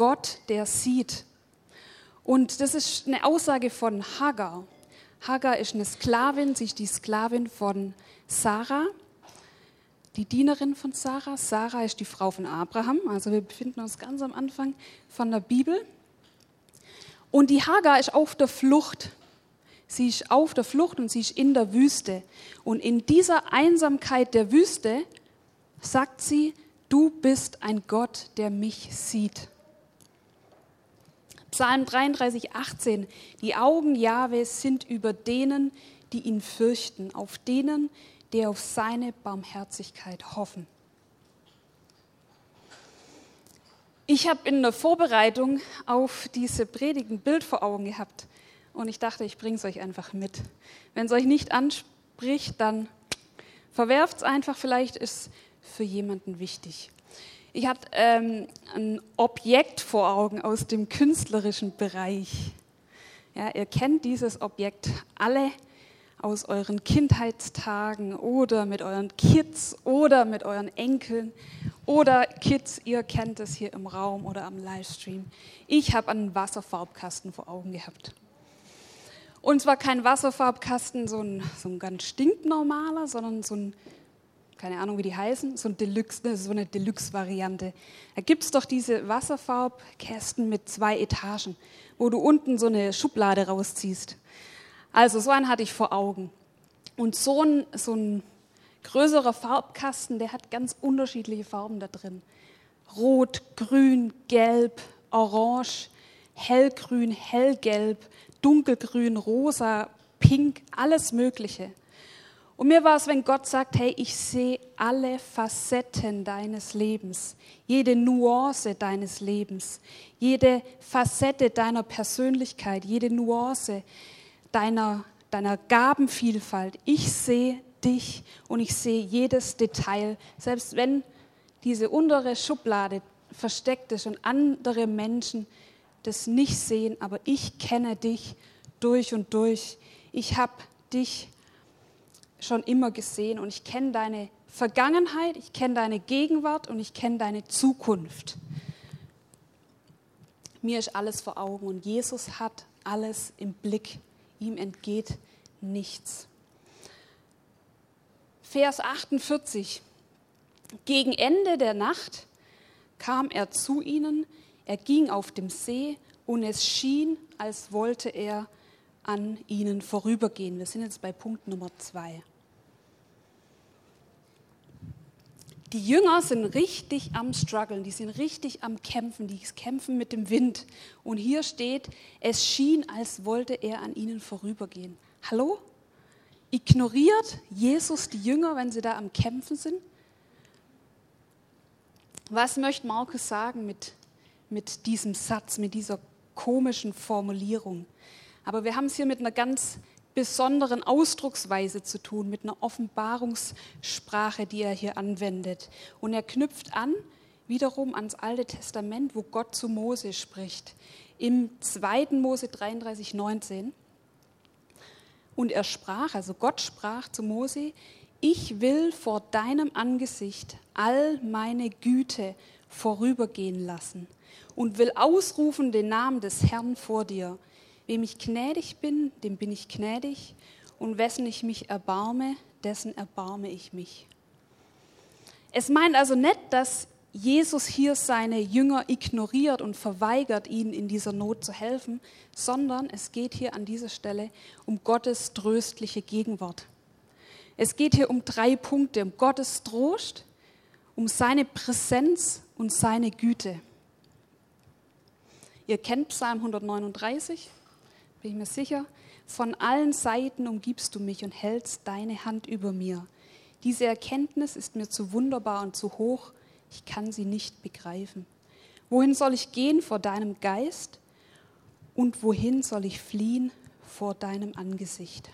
Gott, der sieht. Und das ist eine Aussage von Hagar. Hagar ist eine Sklavin, sie ist die Sklavin von Sarah, die Dienerin von Sarah. Sarah ist die Frau von Abraham, also wir befinden uns ganz am Anfang von der Bibel. Und die Hagar ist auf der Flucht. Sie ist auf der Flucht und sie ist in der Wüste. Und in dieser Einsamkeit der Wüste sagt sie, du bist ein Gott, der mich sieht. Psalm 33, 18. Die Augen Jahwes sind über denen, die ihn fürchten, auf denen, die auf seine Barmherzigkeit hoffen. Ich habe in der Vorbereitung auf diese Predigt ein Bild vor Augen gehabt und ich dachte, ich bringe es euch einfach mit. Wenn es euch nicht anspricht, dann verwerft es einfach, vielleicht ist es für jemanden wichtig. Ich hatte ähm, ein Objekt vor Augen aus dem künstlerischen Bereich. Ja, ihr kennt dieses Objekt alle aus euren Kindheitstagen oder mit euren Kids oder mit euren Enkeln oder Kids, ihr kennt es hier im Raum oder am Livestream. Ich habe einen Wasserfarbkasten vor Augen gehabt. Und zwar kein Wasserfarbkasten, so ein, so ein ganz stinknormaler, sondern so ein keine Ahnung, wie die heißen, so, ein Deluxe, ne, so eine Deluxe-Variante. Da gibt es doch diese Wasserfarbkästen mit zwei Etagen, wo du unten so eine Schublade rausziehst. Also so einen hatte ich vor Augen. Und so ein, so ein größerer Farbkasten, der hat ganz unterschiedliche Farben da drin. Rot, grün, gelb, orange, hellgrün, hellgelb, dunkelgrün, rosa, pink, alles Mögliche. Und mir war es, wenn Gott sagt, hey, ich sehe alle Facetten deines Lebens, jede Nuance deines Lebens, jede Facette deiner Persönlichkeit, jede Nuance deiner, deiner Gabenvielfalt. Ich sehe dich und ich sehe jedes Detail, selbst wenn diese untere Schublade versteckt ist und andere Menschen das nicht sehen, aber ich kenne dich durch und durch. Ich habe dich schon immer gesehen und ich kenne deine Vergangenheit, ich kenne deine Gegenwart und ich kenne deine Zukunft. Mir ist alles vor Augen und Jesus hat alles im Blick. Ihm entgeht nichts. Vers 48. Gegen Ende der Nacht kam er zu ihnen, er ging auf dem See und es schien, als wollte er an ihnen vorübergehen. Wir sind jetzt bei Punkt Nummer zwei. Die Jünger sind richtig am struggeln, die sind richtig am kämpfen, die kämpfen mit dem Wind. Und hier steht, es schien, als wollte er an ihnen vorübergehen. Hallo? Ignoriert Jesus die Jünger, wenn sie da am Kämpfen sind? Was möchte Markus sagen mit, mit diesem Satz, mit dieser komischen Formulierung? Aber wir haben es hier mit einer ganz besonderen Ausdrucksweise zu tun, mit einer Offenbarungssprache, die er hier anwendet. Und er knüpft an wiederum ans Alte Testament, wo Gott zu Mose spricht. Im 2. Mose 33, 19. Und er sprach, also Gott sprach zu Mose, ich will vor deinem Angesicht all meine Güte vorübergehen lassen und will ausrufen den Namen des Herrn vor dir Wem ich gnädig bin, dem bin ich gnädig, und wessen ich mich erbarme, dessen erbarme ich mich. Es meint also nicht, dass Jesus hier seine Jünger ignoriert und verweigert, ihnen in dieser Not zu helfen, sondern es geht hier an dieser Stelle um Gottes tröstliche Gegenwart. Es geht hier um drei Punkte, um Gottes Trost, um seine Präsenz und seine Güte. Ihr kennt Psalm 139, bin ich mir sicher. Von allen Seiten umgibst du mich und hältst deine Hand über mir. Diese Erkenntnis ist mir zu wunderbar und zu hoch, ich kann sie nicht begreifen. Wohin soll ich gehen vor deinem Geist und wohin soll ich fliehen vor deinem Angesicht?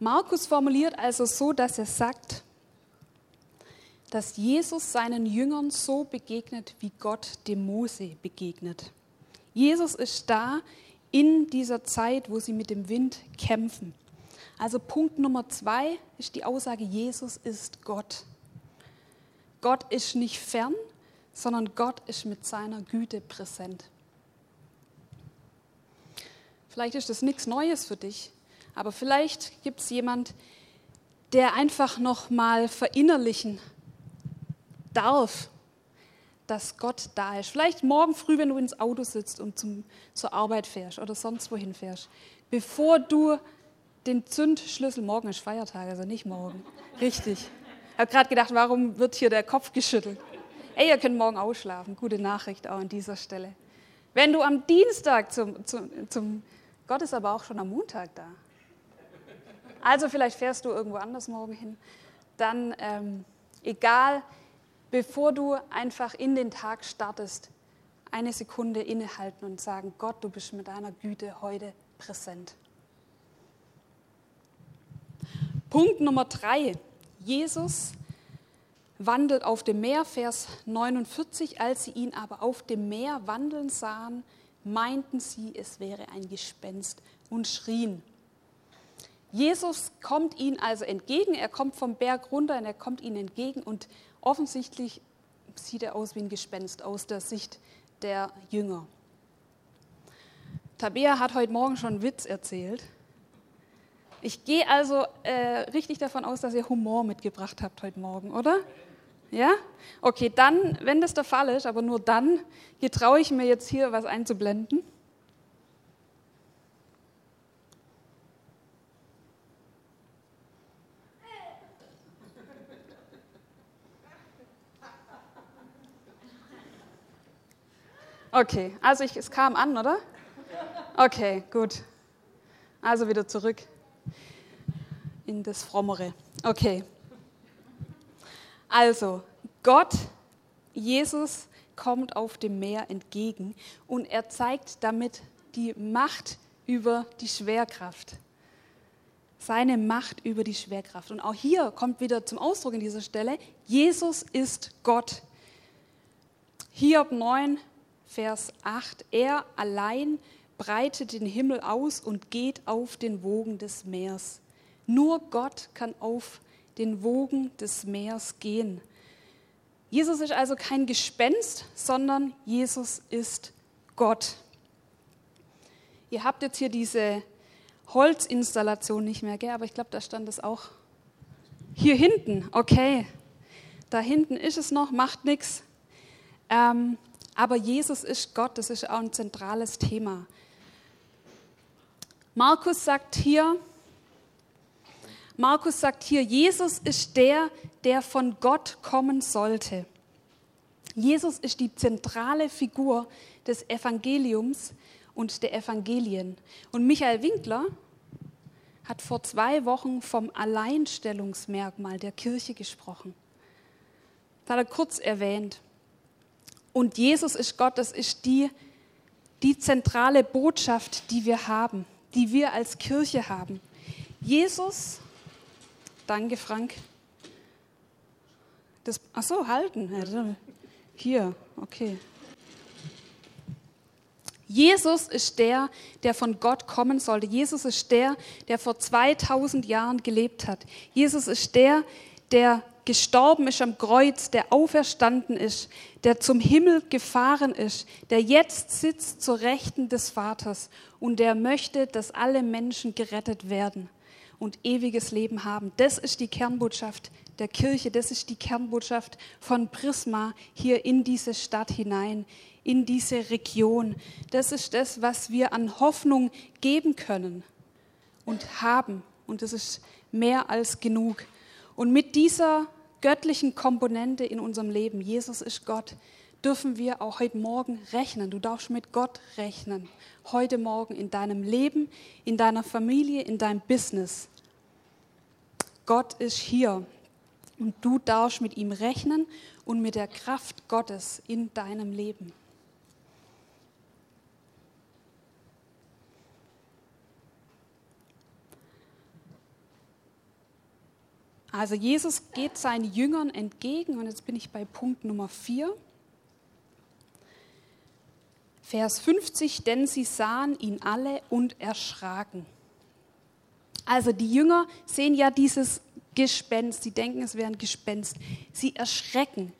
Markus formuliert also so, dass er sagt, dass Jesus seinen Jüngern so begegnet, wie Gott dem Mose begegnet. Jesus ist da in dieser Zeit, wo sie mit dem Wind kämpfen. Also Punkt Nummer zwei ist die Aussage, Jesus ist Gott. Gott ist nicht fern, sondern Gott ist mit seiner Güte präsent. Vielleicht ist das nichts Neues für dich, aber vielleicht gibt es jemand, der einfach noch mal verinnerlichen darf, dass Gott da ist. Vielleicht morgen früh, wenn du ins Auto sitzt und zum, zur Arbeit fährst oder sonst wohin fährst, bevor du den Zündschlüssel, morgen ist Feiertag, also nicht morgen, richtig. Ich habe gerade gedacht, warum wird hier der Kopf geschüttelt? Ey, ihr könnt morgen ausschlafen, gute Nachricht auch an dieser Stelle. Wenn du am Dienstag zum, zum, zum Gott ist aber auch schon am Montag da. Also vielleicht fährst du irgendwo anders morgen hin. Dann ähm, egal, bevor du einfach in den Tag startest, eine Sekunde innehalten und sagen, Gott, du bist mit deiner Güte heute präsent. Punkt Nummer drei. Jesus wandelt auf dem Meer, Vers 49. Als sie ihn aber auf dem Meer wandeln sahen, meinten sie, es wäre ein Gespenst und schrien. Jesus kommt ihnen also entgegen, er kommt vom Berg runter und er kommt ihnen entgegen und offensichtlich sieht er aus wie ein Gespenst aus der Sicht der Jünger. Tabea hat heute Morgen schon einen Witz erzählt. Ich gehe also äh, richtig davon aus, dass ihr Humor mitgebracht habt heute Morgen, oder? Ja? Okay, dann, wenn das der Fall ist, aber nur dann, getraue ich mir jetzt hier was einzublenden. Okay, also ich, es kam an, oder? Okay, gut. Also wieder zurück in das Frommere. Okay. Also, Gott, Jesus kommt auf dem Meer entgegen und er zeigt damit die Macht über die Schwerkraft. Seine Macht über die Schwerkraft. Und auch hier kommt wieder zum Ausdruck in dieser Stelle, Jesus ist Gott. Hiob 9, Vers 8, er allein breitet den Himmel aus und geht auf den Wogen des Meeres. Nur Gott kann auf den Wogen des Meeres gehen. Jesus ist also kein Gespenst, sondern Jesus ist Gott. Ihr habt jetzt hier diese Holzinstallation nicht mehr, gell? aber ich glaube, da stand es auch hier hinten. Okay, da hinten ist es noch, macht nichts. Ähm, aber Jesus ist Gott, das ist auch ein zentrales Thema. Markus sagt hier, Markus sagt hier, Jesus ist der, der von Gott kommen sollte. Jesus ist die zentrale Figur des Evangeliums und der Evangelien. Und Michael Winkler hat vor zwei Wochen vom Alleinstellungsmerkmal der Kirche gesprochen. Das hat er kurz erwähnt. Und Jesus ist Gott, das ist die, die zentrale Botschaft, die wir haben, die wir als Kirche haben. Jesus Danke, Frank. Das, ach so, halten. Hier, okay. Jesus ist der, der von Gott kommen sollte. Jesus ist der, der vor 2000 Jahren gelebt hat. Jesus ist der, der gestorben ist am Kreuz, der auferstanden ist, der zum Himmel gefahren ist, der jetzt sitzt zur Rechten des Vaters und der möchte, dass alle Menschen gerettet werden und ewiges Leben haben. Das ist die Kernbotschaft der Kirche, das ist die Kernbotschaft von Prisma hier in diese Stadt hinein, in diese Region. Das ist das, was wir an Hoffnung geben können und haben. Und das ist mehr als genug. Und mit dieser göttlichen Komponente in unserem Leben, Jesus ist Gott, dürfen wir auch heute Morgen rechnen. Du darfst mit Gott rechnen. Heute Morgen in deinem Leben, in deiner Familie, in deinem Business. Gott ist hier und du darfst mit ihm rechnen und mit der Kraft Gottes in deinem Leben. Also Jesus geht seinen Jüngern entgegen und jetzt bin ich bei Punkt Nummer 4. Vers 50, denn sie sahen ihn alle und erschraken. Also die Jünger sehen ja dieses Gespenst, sie denken, es wäre ein Gespenst. Sie erschrecken.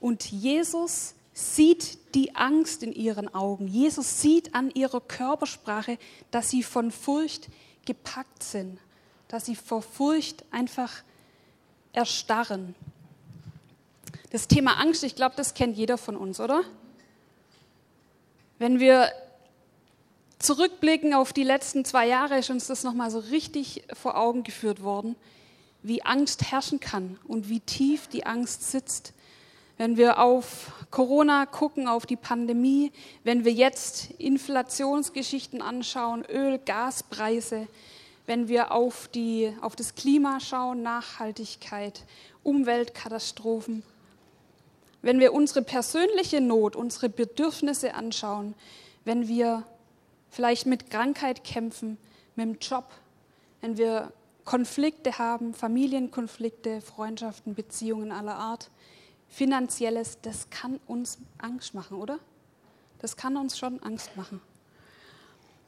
Und Jesus sieht die Angst in ihren Augen. Jesus sieht an ihrer Körpersprache, dass sie von Furcht gepackt sind, dass sie vor Furcht einfach erstarren. Das Thema Angst, ich glaube, das kennt jeder von uns, oder? Wenn wir zurückblicken auf die letzten zwei Jahre, ist uns das nochmal so richtig vor Augen geführt worden, wie Angst herrschen kann und wie tief die Angst sitzt. Wenn wir auf Corona gucken, auf die Pandemie, wenn wir jetzt Inflationsgeschichten anschauen, Öl, Gaspreise, wenn wir auf, die, auf das Klima schauen, Nachhaltigkeit, Umweltkatastrophen, wenn wir unsere persönliche Not, unsere Bedürfnisse anschauen, wenn wir vielleicht mit Krankheit kämpfen, mit dem Job, wenn wir Konflikte haben, Familienkonflikte, Freundschaften, Beziehungen aller Art, finanzielles, das kann uns Angst machen, oder? Das kann uns schon Angst machen.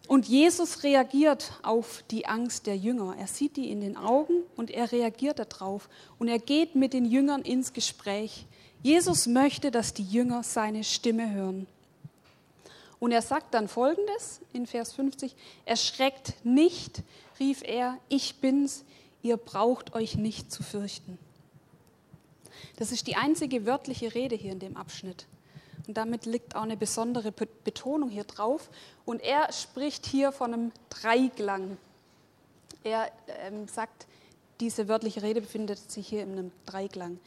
Und Jesus reagiert auf die Angst der Jünger. Er sieht die in den Augen und er reagiert darauf. Und er geht mit den Jüngern ins Gespräch. Jesus möchte, dass die Jünger seine Stimme hören. Und er sagt dann folgendes in Vers 50, erschreckt nicht, rief er, ich bin's, ihr braucht euch nicht zu fürchten. Das ist die einzige wörtliche Rede hier in dem Abschnitt. Und damit liegt auch eine besondere Betonung hier drauf. Und er spricht hier von einem Dreiklang. Er ähm, sagt, diese wörtliche Rede befindet sich hier in einem Dreiklang.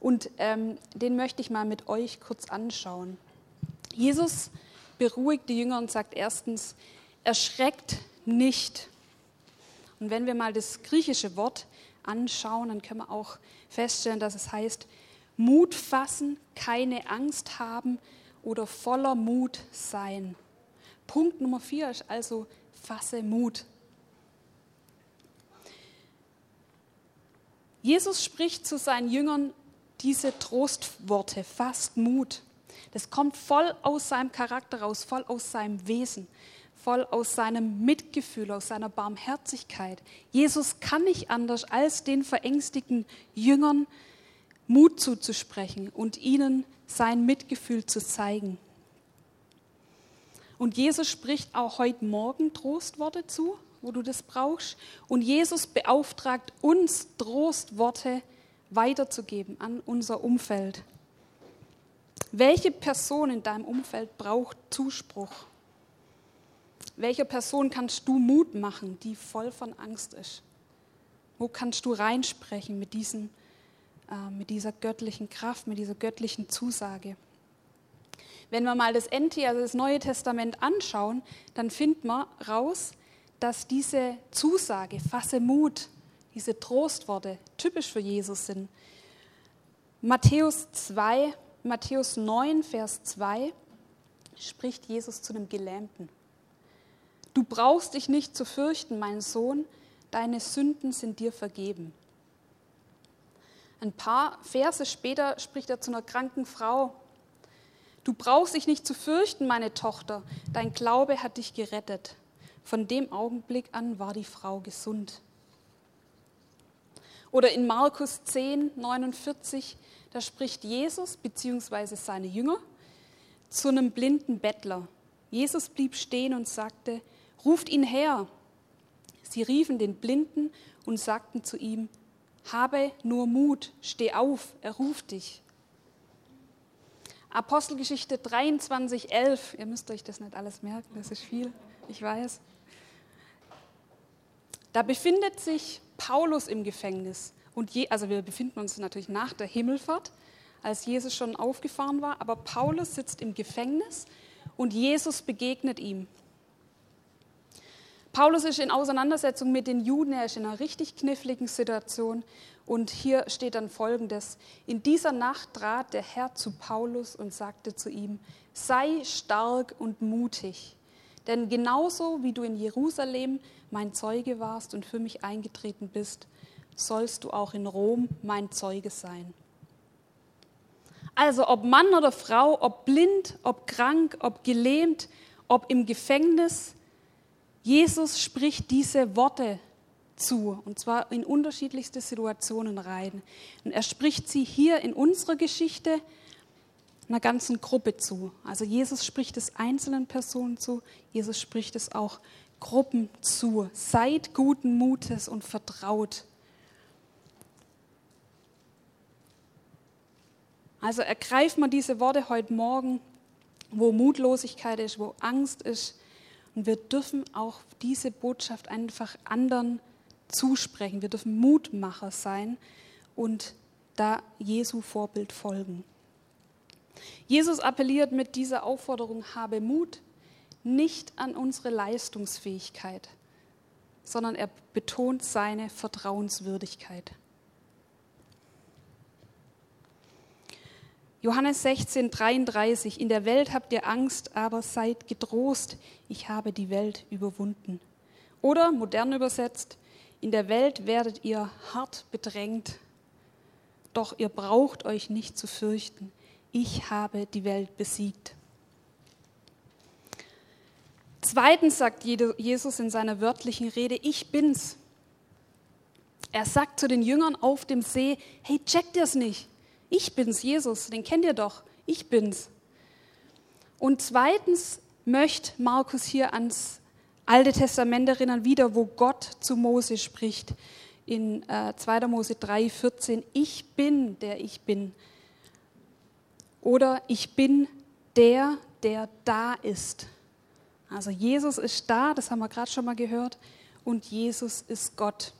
Und ähm, den möchte ich mal mit euch kurz anschauen. Jesus beruhigt die Jünger und sagt erstens, erschreckt nicht. Und wenn wir mal das griechische Wort anschauen, dann können wir auch feststellen, dass es heißt, Mut fassen, keine Angst haben oder voller Mut sein. Punkt Nummer vier ist also, fasse Mut. Jesus spricht zu seinen Jüngern diese Trostworte, fasst Mut. Das kommt voll aus seinem Charakter raus, voll aus seinem Wesen voll aus seinem Mitgefühl, aus seiner Barmherzigkeit. Jesus kann nicht anders, als den verängstigten Jüngern Mut zuzusprechen und ihnen sein Mitgefühl zu zeigen. Und Jesus spricht auch heute Morgen Trostworte zu, wo du das brauchst. Und Jesus beauftragt uns, Trostworte weiterzugeben an unser Umfeld. Welche Person in deinem Umfeld braucht Zuspruch? Welcher Person kannst du Mut machen, die voll von Angst ist? Wo kannst du reinsprechen mit, diesen, mit dieser göttlichen Kraft, mit dieser göttlichen Zusage? Wenn wir mal das NT, also das Neue Testament anschauen, dann finden wir raus, dass diese Zusage, fasse Mut, diese Trostworte typisch für Jesus sind. Matthäus 2, Matthäus 9, Vers 2 spricht Jesus zu einem Gelähmten. Du brauchst dich nicht zu fürchten, mein Sohn, deine Sünden sind dir vergeben. Ein paar Verse später spricht er zu einer kranken Frau. Du brauchst dich nicht zu fürchten, meine Tochter, dein Glaube hat dich gerettet. Von dem Augenblick an war die Frau gesund. Oder in Markus 10, 49, da spricht Jesus bzw. seine Jünger zu einem blinden Bettler. Jesus blieb stehen und sagte, ruft ihn her. Sie riefen den Blinden und sagten zu ihm, habe nur Mut, steh auf, er ruft dich. Apostelgeschichte 23, 11, ihr müsst euch das nicht alles merken, das ist viel, ich weiß. Da befindet sich Paulus im Gefängnis. Und je, also wir befinden uns natürlich nach der Himmelfahrt, als Jesus schon aufgefahren war, aber Paulus sitzt im Gefängnis und Jesus begegnet ihm. Paulus ist in Auseinandersetzung mit den Juden, er ist in einer richtig kniffligen Situation. Und hier steht dann folgendes. In dieser Nacht trat der Herr zu Paulus und sagte zu ihm, sei stark und mutig. Denn genauso wie du in Jerusalem mein Zeuge warst und für mich eingetreten bist, sollst du auch in Rom mein Zeuge sein. Also ob Mann oder Frau, ob blind, ob krank, ob gelähmt, ob im Gefängnis, Jesus spricht diese Worte zu, und zwar in unterschiedlichste Situationen rein. Und er spricht sie hier in unserer Geschichte einer ganzen Gruppe zu. Also Jesus spricht es einzelnen Personen zu, Jesus spricht es auch Gruppen zu. Seid guten Mutes und vertraut. Also ergreift man diese Worte heute Morgen, wo Mutlosigkeit ist, wo Angst ist. Und wir dürfen auch diese Botschaft einfach anderen zusprechen. Wir dürfen Mutmacher sein und da Jesu Vorbild folgen. Jesus appelliert mit dieser Aufforderung, habe Mut, nicht an unsere Leistungsfähigkeit, sondern er betont seine Vertrauenswürdigkeit. Johannes 16, 33, in der Welt habt ihr Angst, aber seid getrost, ich habe die Welt überwunden. Oder modern übersetzt, in der Welt werdet ihr hart bedrängt, doch ihr braucht euch nicht zu fürchten, ich habe die Welt besiegt. Zweitens sagt Jesus in seiner wörtlichen Rede, ich bin's. Er sagt zu den Jüngern auf dem See, hey, checkt ihr es nicht? Ich bin's, Jesus, den kennt ihr doch. Ich bin's. Und zweitens möchte Markus hier ans Alte Testament erinnern, wieder, wo Gott zu Mose spricht. In äh, 2. Mose 3, 14. Ich bin, der ich bin. Oder ich bin der, der da ist. Also Jesus ist da, das haben wir gerade schon mal gehört. Und Jesus ist Gott.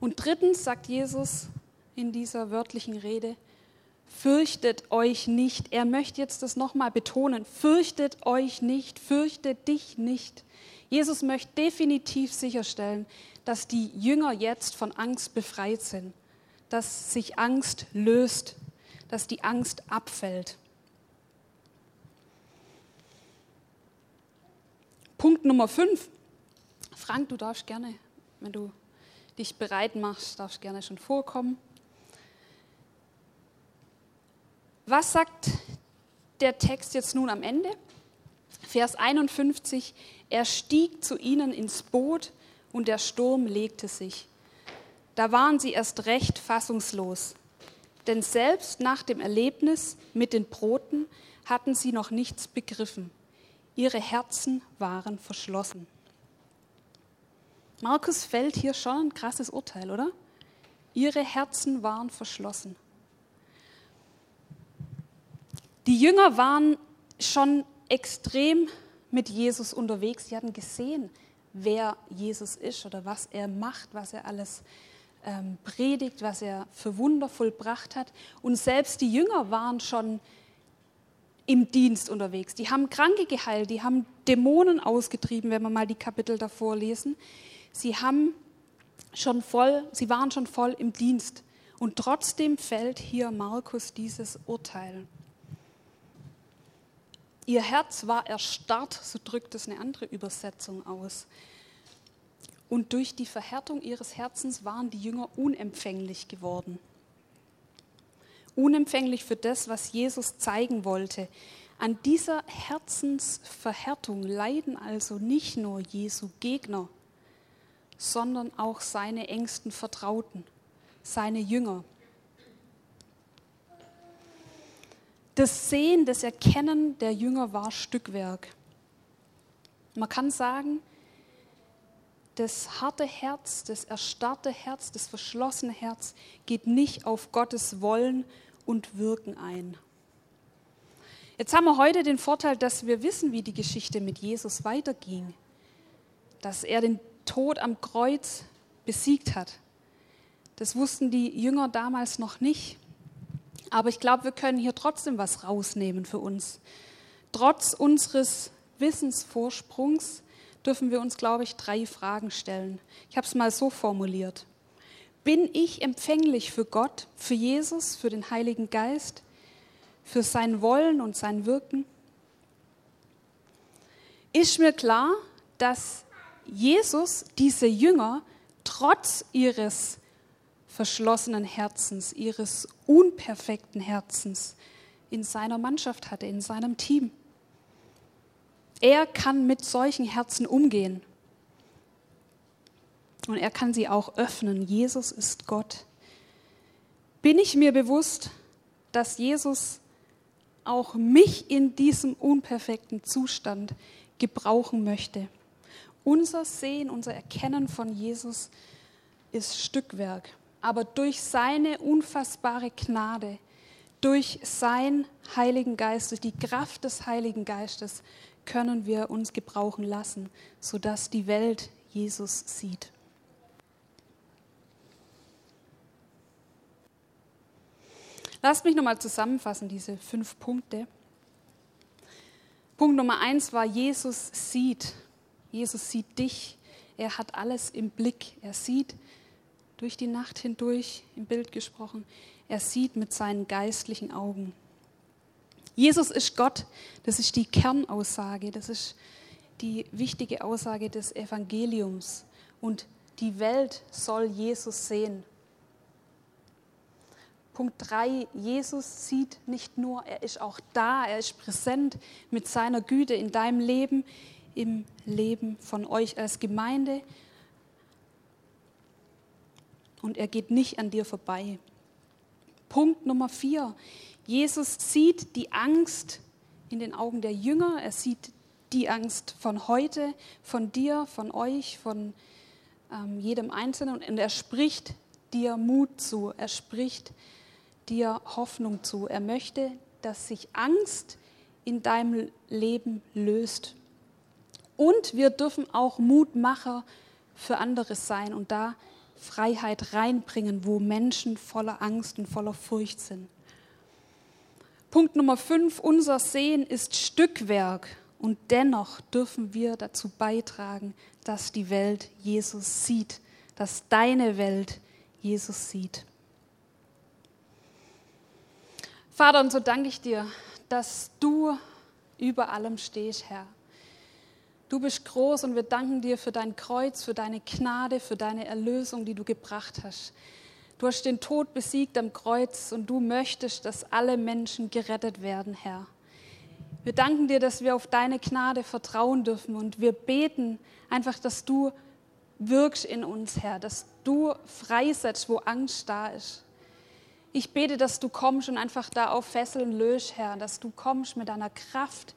Und drittens sagt Jesus, in dieser wörtlichen Rede. Fürchtet euch nicht. Er möchte jetzt das nochmal betonen. Fürchtet euch nicht. Fürchtet dich nicht. Jesus möchte definitiv sicherstellen, dass die Jünger jetzt von Angst befreit sind, dass sich Angst löst, dass die Angst abfällt. Punkt Nummer 5. Frank, du darfst gerne, wenn du dich bereit machst, darfst gerne schon vorkommen. Was sagt der Text jetzt nun am Ende? Vers 51, er stieg zu ihnen ins Boot und der Sturm legte sich. Da waren sie erst recht fassungslos, denn selbst nach dem Erlebnis mit den Broten hatten sie noch nichts begriffen. Ihre Herzen waren verschlossen. Markus fällt hier schon ein krasses Urteil, oder? Ihre Herzen waren verschlossen. Die Jünger waren schon extrem mit Jesus unterwegs. Sie hatten gesehen, wer Jesus ist oder was er macht, was er alles ähm, predigt, was er für Wunder vollbracht hat. Und selbst die Jünger waren schon im Dienst unterwegs. Die haben Kranke geheilt, die haben Dämonen ausgetrieben, wenn wir mal die Kapitel davor lesen. Sie haben schon voll, sie waren schon voll im Dienst. Und trotzdem fällt hier Markus dieses Urteil. Ihr Herz war erstarrt, so drückt es eine andere Übersetzung aus. Und durch die Verhärtung ihres Herzens waren die Jünger unempfänglich geworden. Unempfänglich für das, was Jesus zeigen wollte. An dieser Herzensverhärtung leiden also nicht nur Jesu Gegner, sondern auch seine engsten Vertrauten, seine Jünger. Das Sehen, das Erkennen der Jünger war Stückwerk. Man kann sagen, das harte Herz, das erstarrte Herz, das verschlossene Herz geht nicht auf Gottes Wollen und Wirken ein. Jetzt haben wir heute den Vorteil, dass wir wissen, wie die Geschichte mit Jesus weiterging, dass er den Tod am Kreuz besiegt hat. Das wussten die Jünger damals noch nicht. Aber ich glaube, wir können hier trotzdem was rausnehmen für uns. Trotz unseres Wissensvorsprungs dürfen wir uns, glaube ich, drei Fragen stellen. Ich habe es mal so formuliert. Bin ich empfänglich für Gott, für Jesus, für den Heiligen Geist, für sein Wollen und sein Wirken? Ist mir klar, dass Jesus diese Jünger trotz ihres verschlossenen Herzens, ihres unperfekten Herzens in seiner Mannschaft hatte, in seinem Team. Er kann mit solchen Herzen umgehen. Und er kann sie auch öffnen. Jesus ist Gott. Bin ich mir bewusst, dass Jesus auch mich in diesem unperfekten Zustand gebrauchen möchte. Unser Sehen, unser Erkennen von Jesus ist Stückwerk, aber durch seine unfassbare Gnade, durch seinen Heiligen Geist, durch die Kraft des Heiligen Geistes können wir uns gebrauchen lassen, sodass die Welt Jesus sieht. Lasst mich nochmal zusammenfassen, diese fünf Punkte. Punkt Nummer eins war, Jesus sieht. Jesus sieht dich. Er hat alles im Blick. Er sieht durch die Nacht hindurch, im Bild gesprochen. Er sieht mit seinen geistlichen Augen. Jesus ist Gott. Das ist die Kernaussage. Das ist die wichtige Aussage des Evangeliums. Und die Welt soll Jesus sehen. Punkt 3, Jesus sieht nicht nur, er ist auch da, er ist präsent mit seiner Güte in deinem Leben, im Leben von euch als Gemeinde. Und er geht nicht an dir vorbei. Punkt Nummer 4, Jesus sieht die Angst in den Augen der Jünger, er sieht die Angst von heute, von dir, von euch, von ähm, jedem Einzelnen und er spricht dir Mut zu, er spricht dir Hoffnung zu. Er möchte, dass sich Angst in deinem Leben löst. Und wir dürfen auch Mutmacher für andere sein und da Freiheit reinbringen, wo Menschen voller Angst und voller Furcht sind. Punkt Nummer fünf, unser Sehen ist Stückwerk und dennoch dürfen wir dazu beitragen, dass die Welt Jesus sieht, dass deine Welt Jesus sieht. Vater, und so danke ich dir, dass du über allem stehst, Herr. Du bist groß und wir danken dir für dein Kreuz, für deine Gnade, für deine Erlösung, die du gebracht hast. Du hast den Tod besiegt am Kreuz und du möchtest, dass alle Menschen gerettet werden, Herr. Wir danken dir, dass wir auf deine Gnade vertrauen dürfen und wir beten einfach, dass du wirkst in uns, Herr, dass du freisetzt, wo Angst da ist. Ich bete, dass du kommst und einfach da auf Fesseln löst, Herr, dass du kommst mit deiner Kraft,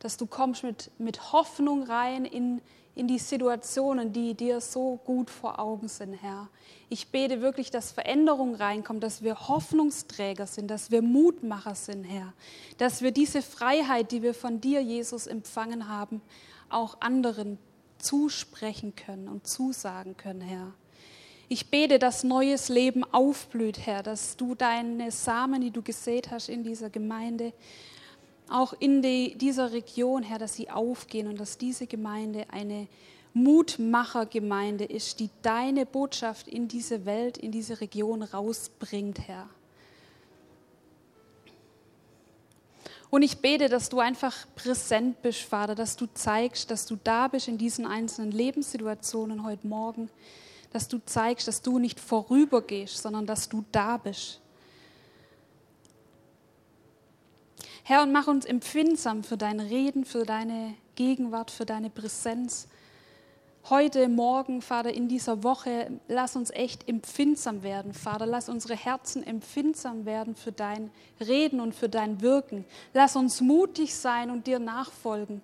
dass du kommst mit, mit Hoffnung rein in, in die Situationen, die dir so gut vor Augen sind, Herr. Ich bete wirklich, dass Veränderung reinkommt, dass wir Hoffnungsträger sind, dass wir Mutmacher sind, Herr. Dass wir diese Freiheit, die wir von dir, Jesus, empfangen haben, auch anderen zusprechen können und zusagen können, Herr. Ich bete, dass neues Leben aufblüht, Herr, dass du deine Samen, die du gesät hast in dieser Gemeinde, auch in die, dieser Region, Herr, dass sie aufgehen und dass diese Gemeinde eine Mutmachergemeinde ist, die deine Botschaft in diese Welt, in diese Region rausbringt, Herr. Und ich bete, dass du einfach präsent bist, Vater, dass du zeigst, dass du da bist in diesen einzelnen Lebenssituationen heute Morgen dass du zeigst, dass du nicht vorübergehst, sondern dass du da bist. Herr, und mach uns empfindsam für dein Reden, für deine Gegenwart, für deine Präsenz. Heute, morgen, Vater, in dieser Woche, lass uns echt empfindsam werden, Vater. Lass unsere Herzen empfindsam werden für dein Reden und für dein Wirken. Lass uns mutig sein und dir nachfolgen.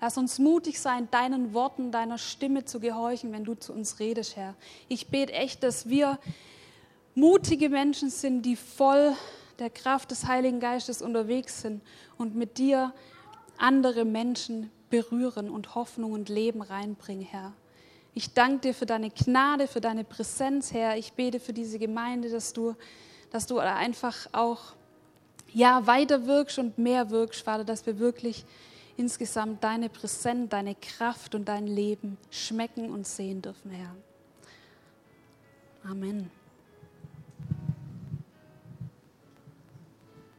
Lass uns mutig sein, deinen Worten, deiner Stimme zu gehorchen, wenn du zu uns redest, Herr. Ich bete echt, dass wir mutige Menschen sind, die voll der Kraft des Heiligen Geistes unterwegs sind und mit dir andere Menschen berühren und Hoffnung und Leben reinbringen, Herr. Ich danke dir für deine Gnade, für deine Präsenz, Herr. Ich bete für diese Gemeinde, dass du, dass du einfach auch ja, weiter wirkst und mehr wirkst, Vater, dass wir wirklich insgesamt deine Präsenz, deine Kraft und dein Leben schmecken und sehen dürfen, Herr. Amen.